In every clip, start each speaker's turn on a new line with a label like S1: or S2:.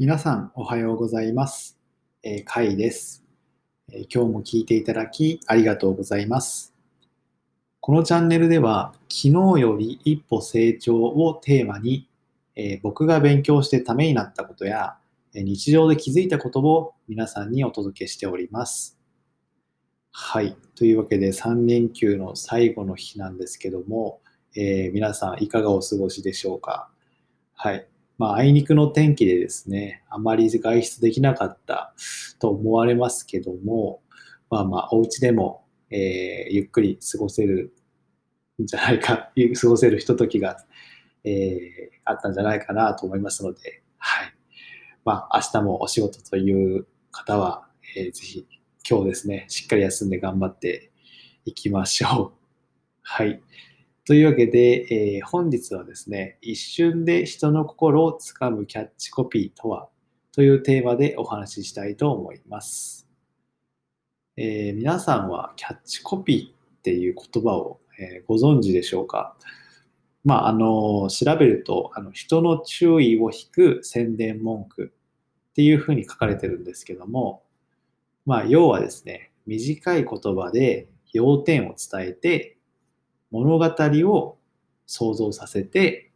S1: 皆さんおはようございます。えー、カイです、えー今日も聞いていただきありがとうございます。このチャンネルでは昨日より一歩成長をテーマに、えー僕が勉強してためになったことやえ日常で気づいたことを皆さんにお届けしております。はい。というわけで3連休の最後の日なんですけども、え皆さんいかがお過ごしでしょうか？はい。まあ、あいにくの天気でですね、あまり外出できなかったと思われますけども、まあまあ、お家でも、えーゆっくり過ごせるんじゃないか、過ごせるひとときが、えーあったんじゃないかなと思いますので、はい。まあ、明日もお仕事という方は、えーぜひ今日ですね、しっかり休んで頑張っていきましょう。はい。というわけで、えー本日はですね、一瞬で人の心をつかむキャッチコピーとはというテーマでお話ししたいと思います。えー皆さんはキャッチコピーっていう言葉を、えーご存知でしょうか？まあ、あの、調べると、あの人の注意を引く宣伝文句っていうふうに書かれてるんですけども、まあ、要はですね、短い言葉で要点を伝えて、物語を想像させて、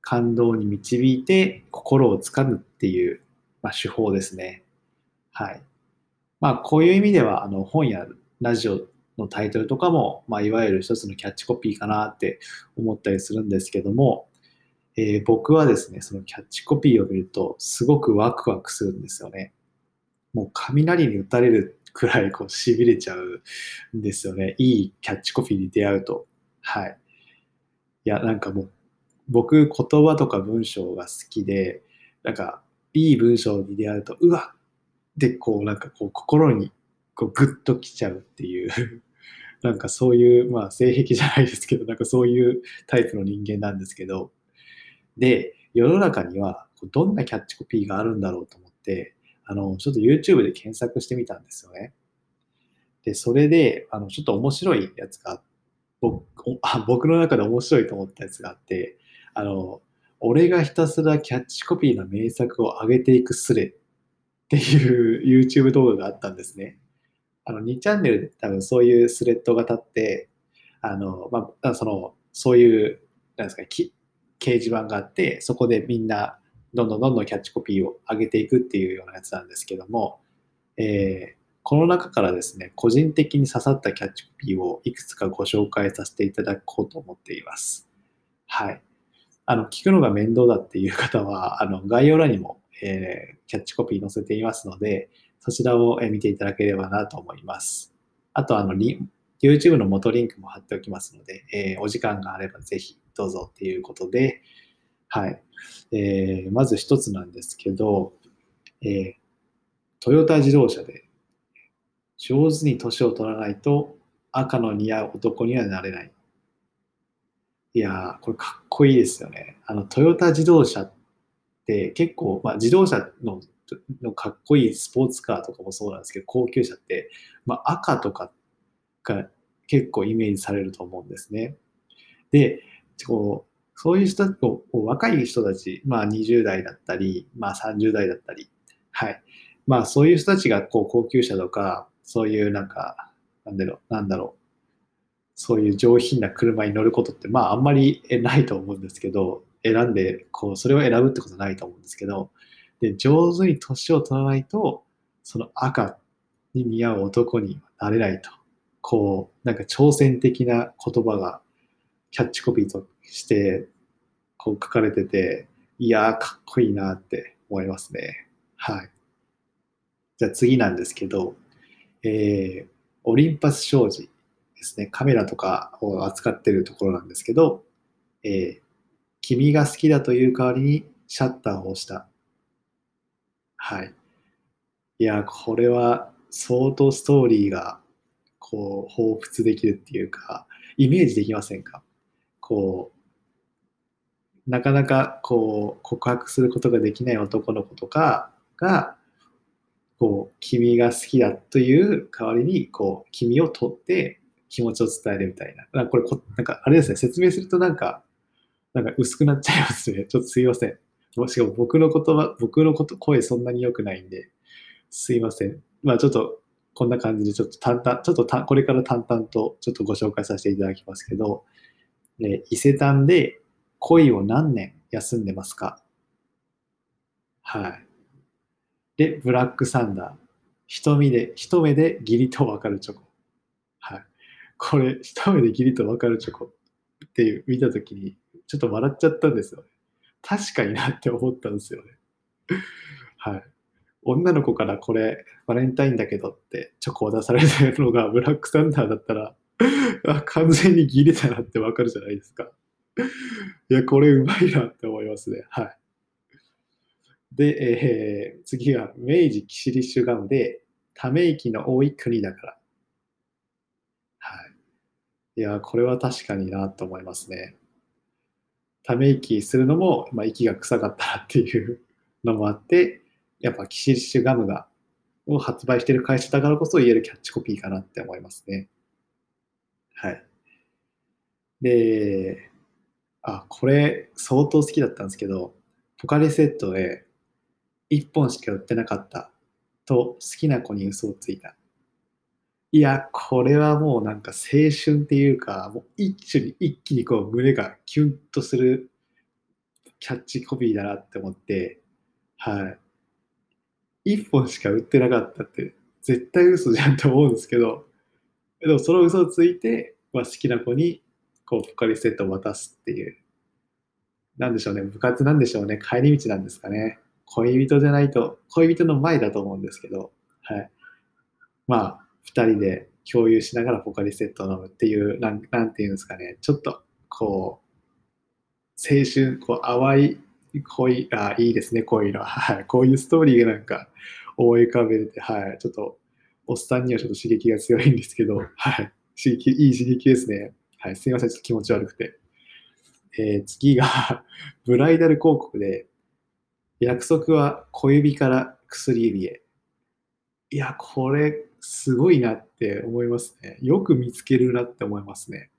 S1: 感動に導いて心をつかむっていう、まあ、手法ですね。はい。まあ、こういう意味では、あの、本やラジオのタイトルとかも、まあ、いわゆる一つのキャッチコピーかなって思ったりするんですけども、えー僕はですね、そのキャッチコピーを見ると、すごくワクワクするんですよね。もう雷に打たれるくらいこう痺れちゃうんですよね。いいキャッチコピーに出会うと。はい。いや、なんかもう、僕、言葉とか文章が好きで、なんか、いい文章に出会うと、うわっで、こう、なんかこう、心に、こう、グッときちゃうっていう、なんかそういう、まあ、性癖じゃないですけど、なんかそういうタイプの人間なんですけど、で、世の中には、どんなキャッチコピーがあるんだろうと思って、あの、ちょっと YouTube で検索してみたんですよね。で、それで、あの、ちょっと面白いやつが、僕あ僕の中で面白いと思ったやつがあって、あの、俺がひたすらキャッチコピーの名作を上げていくスレっていう YouTube 動画があったんですね。あの、2チャンネルで多分そういうスレッドが立って、あの、まあ、その、そういう、なんですか、き掲示板があって、そこでみんな、どんどんどんどんキャッチコピーを上げていくっていうようなやつなんですけども、えーこの中からですね、個人的に刺さったキャッチコピーをいくつかご紹介させていただこうと思っています。はい。あの、聞くのが面倒だっていう方は、あの、概要欄にも、えーキャッチコピー載せていますので、そちらを見ていただければなと思います。あと、あの、YouTube の元リンクも貼っておきますので、えーお時間があればぜひどうぞっていうことで、はい。えーまず一つなんですけど、えートヨタ自動車で上手に年を取らないと赤の似合う男にはなれない。いやー、これかっこいいですよね。あの、トヨタ自動車って結構、まあ、自動車ののかっこいいスポーツカーとかもそうなんですけど、高級車って、まあ、赤とかが結構イメージされると思うんですね。で、こうそういう人こう若い人たち、まあ、20代だったり、まあ、30代だったり、はい。まあ、そういう人たちがこう高級車とか、そういうなんか、なんだろう、なんだろう、そういう上品な車に乗ることって、まあ、あんまりないと思うんですけど、選んで、こう、それを選ぶってことはないと思うんですけど、で、上手に年を取らないと、その赤に似合う男になれないと。こう、なんか挑戦的な言葉がキャッチコピーとして、こう書かれてて、いやー、かっこいいなって思いますね。はい。じゃあ次なんですけど、えー、オリンパス商事ですね。カメラとかを扱ってるところなんですけど、えー、君が好きだという代わりにシャッターを押した。はい。いや、これは相当ストーリーがこう彷彿できるっていうか、イメージできませんか？こう、なかなかこう告白することができない男の子とかが、こう、君が好きだという代わりに、こう、君を取って気持ちを伝えるみたいな。なんかこれこ、なんかあれですね、説明するとなんか、なんか薄くなっちゃいますね。ちょっとすいません。もしかも僕の言葉、僕のこと声そんなに良くないんで、すいません。まあちょっとこんな感じでちょっと淡々、ちょっとこれから淡々とちょっとご紹介させていただきますけど、え伊勢丹で恋を何年休んでますか？はい。で、ブラックサンダー。瞳で、一目で義理と分かるチョコ。はい。これ、一目で義理と分かるチョコっていう見たときに、ちょっと笑っちゃったんですよね。確かになって思ったんですよね。はい。女の子からこれ、バレンタインだけどってチョコを出されてるのがブラックサンダーだったら、完全にギリだなってわかるじゃないですか。いや、これうまいなって思いますね。はい。で、えー、次は明治キシリッシュガムで、ため息の多い国だから。はい。いや、これは確かになと思いますね。ため息するのも、まあ、息が臭かったらっていう のもあって、やっぱキシリッシュガムがを発売している会社だからこそ言えるキャッチコピーかなって思いますね。はい。で、あ、これ相当好きだったんですけど、ポカリセットで1本しか売ってなかったと好きな子に嘘をついた。いや、これはもうなんか青春っていうか、もう一気に一気にこう胸がキュンとするキャッチコピーだなって思って、はい。1本しか売ってなかったって絶対嘘じゃんと思うんですけど、でもその嘘をついて、まあ、好きな子にこうポカリセットを渡すっていう、なんでしょうね、部活なんでしょうね、帰り道なんですかね。恋人じゃないと、恋人の前だと思うんですけど、はい。まあ、2人で共有しながらポカリセットを飲むっていう、なんなんていうんですかね、ちょっとこう、青春、こう淡い恋、あ、いいですね、こういのは。い。こういうストーリーがなんか思い浮かべて、はい。ちょっと、おっさんにはちょっと刺激が強いんですけど、はい。刺激、いい刺激ですね。はい。すいません、ちょっと気持ち悪くて。えー、次が ブライダル広告で、約束は小指から薬指へ。いや、これ、すごいなって思いますね。よく見つけるなって思いますね。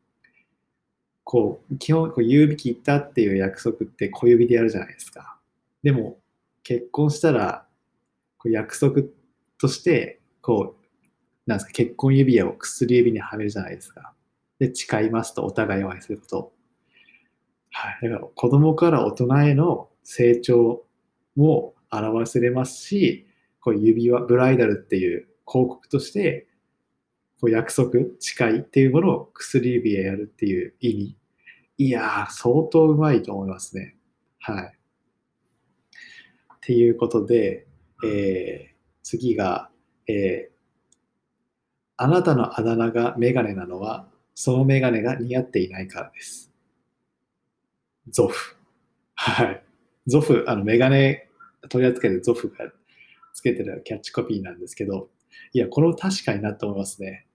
S1: こう、基本、こう指切ったっていう約束って小指でやるじゃないですか。でも、結婚したら、こう約束として、こう、なんですか、結婚指輪を薬指にはめるじゃないですか。で、誓いますと、お互いを愛すること。はい。だから、子供から大人への成長も表せれますし、こう指輪、ブライダルっていう広告として、こう約束、誓いっていうものを薬指へやるっていう意味いやー、相当うまいと思いますね。はい。っていうことで、えー、次が、えー、あなたのあだ名がメガネなのは、そのメガネが似合っていないからです。ゾフ。はい。ゾフ、あの、メガネ取り扱いでゾフがつけてるキャッチコピーなんですけど、いや、これも確かになって思いますね。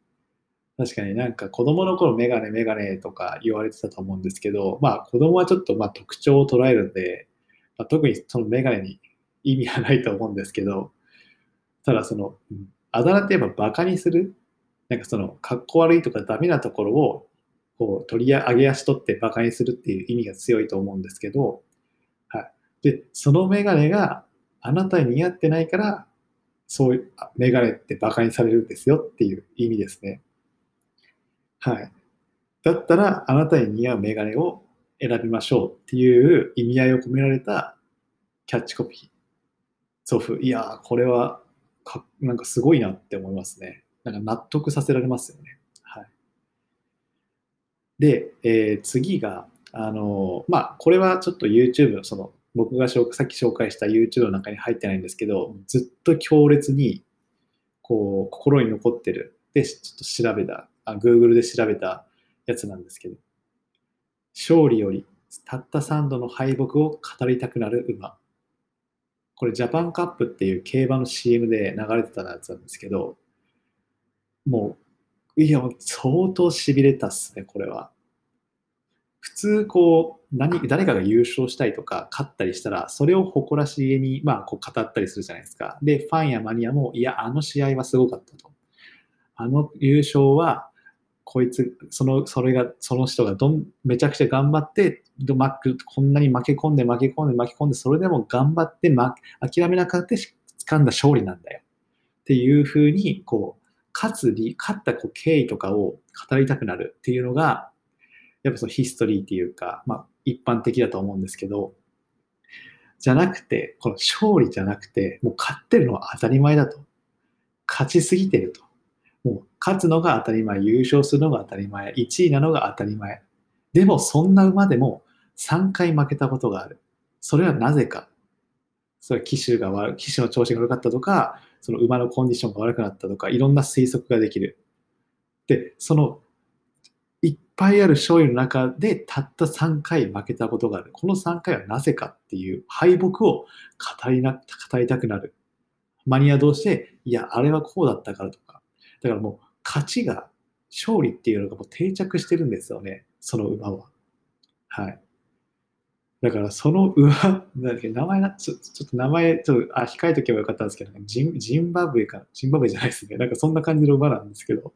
S1: 確かになんか子供の頃メガネメガネとか言われてたと思うんですけど、まあ子供はちょっとまあ特徴を捉えるんで、まあ、特にそのメガネに意味はないと思うんですけど、ただその、あだ名って言えばバカにするなんかその、かっこ悪いとかダメなところを、こう、取り上げ足取ってバカにするっていう意味が強いと思うんですけど、はい。で、そのメガネがあなたに似合ってないから、そういう、メガネってバカにされるんですよっていう意味ですね。はい。だったら、あなたに似合うメガネを選びましょうっていう意味合いを込められたキャッチコピー。祖父。いやー、これはか、なんかすごいなって思いますね。なんか納得させられますよね。はい。で、えー、次が、あのー、まあ、これはちょっと YouTube の、その、僕がさっき紹介した YouTube の中に入ってないんですけど、ずっと強烈に、こう、心に残ってる。で、ちょっと調べたあ Google で調べたやつなんですけど、勝利よりたった3度の敗北を語りたくなる馬。これジャパンカップっていう競馬の CM で流れてたやつなんですけど、もう、いや、相当痺れたっすね、これは。普通、こう、何、誰かが優勝したりとか、勝ったりしたら、それを誇らしげに、まあ、こう語ったりするじゃないですか。で、ファンやマニアも、いや、あの試合はすごかったと。あの優勝は、こいつ、その、それが、その人がどん、めちゃくちゃ頑張ってこんなに負け込んで負け込んで負け込んで、それでも頑張って、ま、諦めなかった掴んだ勝利なんだよ。っていうふうに、こう、勝つり、勝ったこう経緯とかを語りたくなるっていうのが、やっぱそのヒストリーっていうか、まあ、一般的だと思うんですけど、じゃなくて、この勝利じゃなくて、もう勝ってるのは当たり前だと。勝ちすぎてると。もう勝つのが当たり前、優勝するのが当たり前、1位なのが当たり前。でもそんな馬でも3回負けたことがある。それはなぜか。それは騎手が悪、騎手の調子が悪かったとか、その馬のコンディションが悪くなったとか、いろんな推測ができる。で、そのいっぱいある勝利の中でたった3回負けたことがある。この3回はなぜかっていう敗北を語りな語りたくなる。マニア同士で、いや、あれはこうだったからとか。だからもう勝ちが、勝利っていうのがもう定着してるんですよね。その馬は。はい。だからその馬、なんけ、名前な、ちょっと名前、ちょっと、あ、控えとけばよかったんですけど、ジンジンバブエか、ジンバブエじゃないですね。なんかそんな感じの馬なんですけど、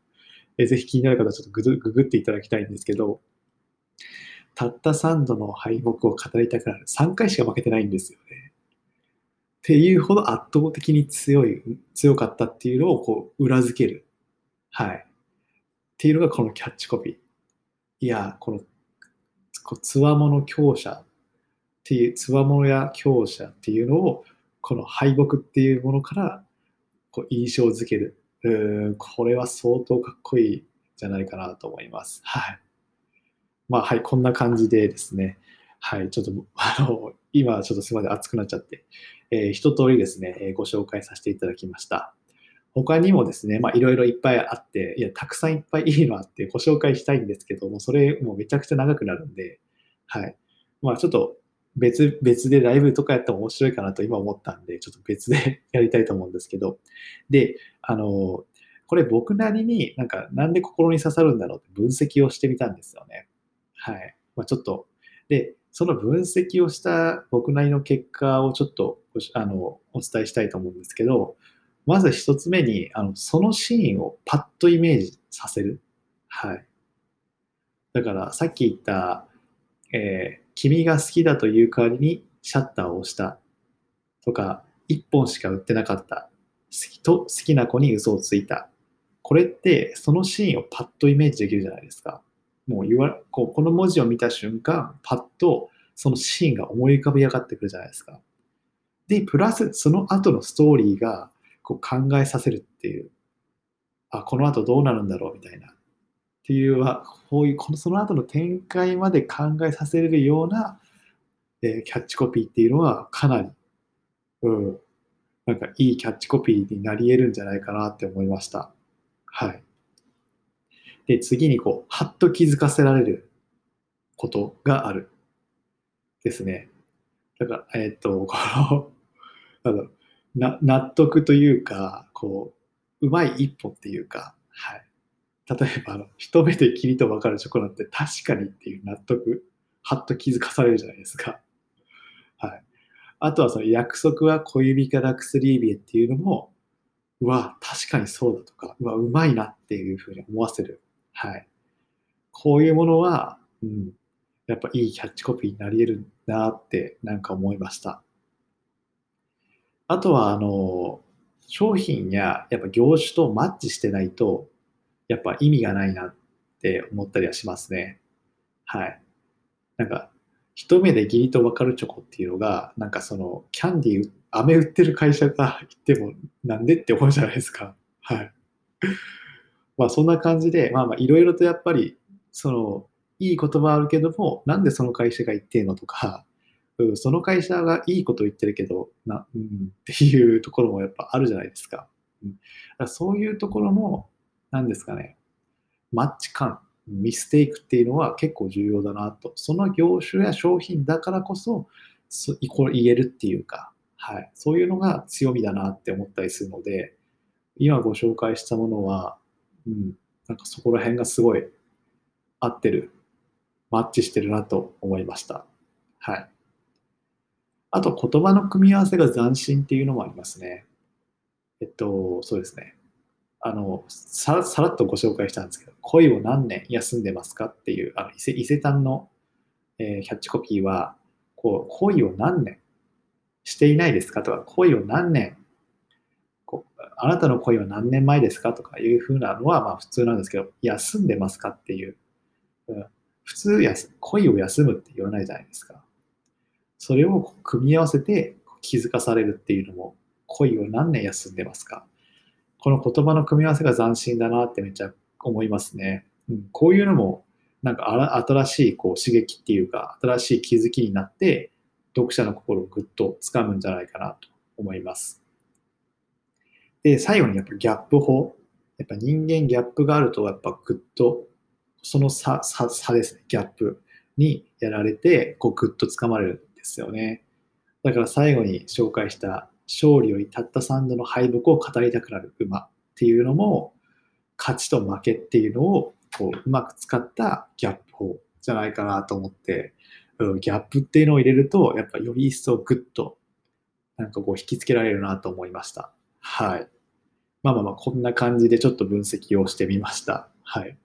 S1: えぜひ気になる方はちょっとグググっていただきたいんですけど、たった3度の敗北を語りたくなる。3回しか負けてないんですよね。っていうほど圧倒的に強い、強かったっていうのをこう裏付ける。はい。っていうのがこのキャッチコピー。いや、この、こうつわもの強者っていう、つわものや強者っていうのを、この敗北っていうものからこう印象づけるうん、これは相当かっこいいじゃないかなと思います。はい。まあ、はい、こんな感じでですね、はい、ちょっと、あの、今ちょっとすみません、熱くなっちゃって、えー、一通りですね、えー、ご紹介させていただきました。他にもですね、まあ、いろいろいっぱいあって、いや、たくさんいっぱいいいのあってご紹介したいんですけども、それもめちゃくちゃ長くなるんで、はい。まあ、ちょっと別、別でライブとかやっても面白いかなと今思ったんで、ちょっと別で やりたいと思うんですけど、で、あの、これ僕なりになんかなんで心に刺さるんだろうって分析をしてみたんですよね。はい。まあ、ちょっと、で、その分析をした僕なりの結果をちょっとあのお伝えしたいと思うんですけど、まず一つ目に、あのそのシーンをパッとイメージさせる。はい。だからさっき言った、えー、君が好きだという代わりにシャッターを押したとか、1本しか売ってなかった。好きと好きな子に嘘をついた。これってそのシーンをパッとイメージできるじゃないですか。もう言わこうこの文字を見た瞬間、パッとそのシーンが思い浮かび上がってくるじゃないですか。で、プラスその後のストーリーがこう考えさせるっていう。あ、この後どうなるんだろうみたいな。っていうは、こういう、このその後の展開まで考えさせれるような、えー、キャッチコピーっていうのはかなり、うん、なんかいいキャッチコピーになり得るんじゃないかなって思いました。はい。で、次にこう、はっと気づかせられることがある。ですね。だから、えっ、と、この あのな、納得というか、こう、うまい一歩っていうか、はい。例えばあの一目でキリと分かるチョコなんて確かにっていう納得はっと気づかされるじゃないですか。はい、あとはその約束は小指から薬指へっていうのもうわ確かにそうだとかうわうまいなっていうふうに思わせる。はい、こういうものは、うん、やっぱいいキャッチコピーになり得るなってなんか思いました。あとはあの商品ややっぱ業種とマッチしてないとやっぱ意味がないなって思ったりはしますね。はい。なんか、一目で義理と分かるチョコっていうのが、なんかその、キャンディー、飴売ってる会社が 言っても、なんでって思うじゃないですか。はい。まあそんな感じで、まあまあいろいろとやっぱり、その、いい言葉あるけども、なんでその会社が言ってんのとか、うん、その会社がいいこと言ってるけど、な、うん、っていうところもやっぱあるじゃないですか。うん、だそういうところも、何ですかね、マッチ感、ミステイクっていうのは結構重要だなと。その業種や商品だからこそ、そこれ言えるっていうか、はい、そういうのが強みだなって思ったりするので、今ご紹介したものは、うん、なんかそこら辺がすごい合ってる、マッチしてるなと思いました。はい。あと言葉の組み合わせが斬新っていうのもありますね。えっと、そうですね。あのささらっとご紹介したんですけど、恋を何年休んでますかっていう、あの伊勢伊勢丹の、えー、キャッチコピーは、こう、恋を何年していないですかとか、恋を何年こう、あなたの恋は何年前ですかとかいうふうなのはまあ普通なんですけど、休んでますかっていう。うん、普通や、恋を休むって言わないじゃないですか。それを組み合わせて気づかされるっていうのも、恋を何年休んでますかこの言葉の組み合わせが斬新だなってめっちゃ思いますね。うん、こういうのも、なんか新しいこう刺激っていうか、新しい気づきになって、読者の心をぐっと掴むんじゃないかなと思います。で、最後にやっぱギャップ法。やっぱ人間ギャップがあると、やっぱぐっと、その差、差差ですね、ギャップにやられて、こうぐっと掴まれるんですよね。だから最後に紹介した勝利よりたった3度の敗北を語りたくなる馬っていうのも、勝ちと負けっていうのをこううまく使ったギャップ法じゃないかなと思って、うんギャップっていうのを入れると、やっぱより一層グッとなんかこう引きつけられるなと思いました。はい。まあまあまあ、こんな感じでちょっと分析をしてみました。はい。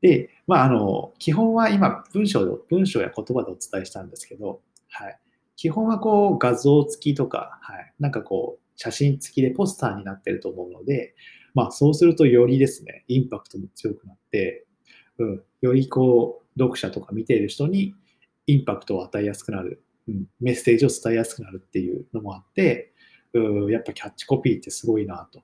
S1: で、まあ、あの、基本は今、文章で、文章や言葉でお伝えしたんですけど、はい。基本はこう、画像付きとか、はい。なんかこう、写真付きでポスターになってると思うので、まあ、そうするとよりですね、インパクトも強くなって、うん、よりこう、読者とか見ている人にインパクトを与えやすくなる、うん、メッセージを伝えやすくなるっていうのもあって、うん、やっぱキャッチコピーってすごいなと、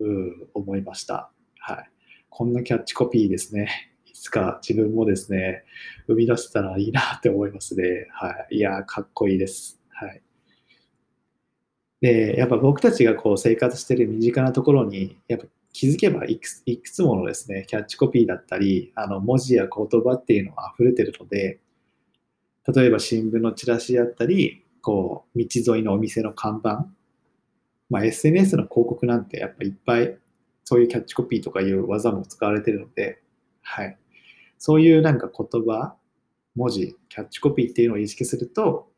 S1: うん、思いました。はい。こんなキャッチコピーですね。つか自分もですね、生み出せたらいいなって思いますね。はい。いやかっこいいです。はい。で、やっぱ僕たちがこう生活してる身近なところに、やっぱ気づけばいくいくつものですね、キャッチコピーだったり、あの文字や言葉っていうのが溢れてるので、例えば新聞のチラシだったり、こう、道沿いのお店の看板、まあ、SNS の広告なんてやっぱいっぱいそういうキャッチコピーとかいう技も使われてるので、はい。そういうなんか言葉、文字、キャッチコピーっていうのを意識すると、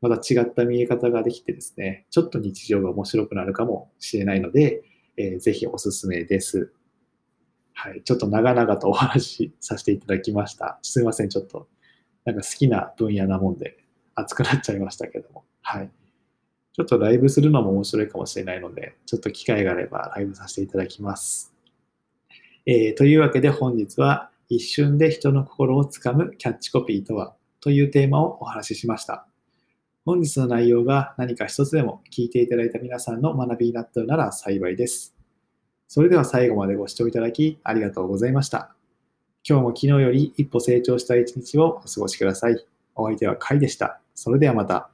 S1: また違った見え方ができてですね、ちょっと日常が面白くなるかもしれないので、えー、ぜひおすすめです。はい。ちょっと長々とお話しさせていただきました。すいません。ちょっとなんか好きな分野なもんで熱くなっちゃいましたけども。はい。ちょっとライブするのも面白いかもしれないので、ちょっと機会があればライブさせていただきます。えー、というわけで本日は一瞬で人の心をつかむキャッチコピーとはというテーマをお話ししました。本日の内容が何か一つでも聞いていただいた皆さんの学びになったなら幸いです。それでは最後までご視聴いただきありがとうございました。今日も昨日より一歩成長した一日をお過ごしください。お相手はカイでした。それではまた。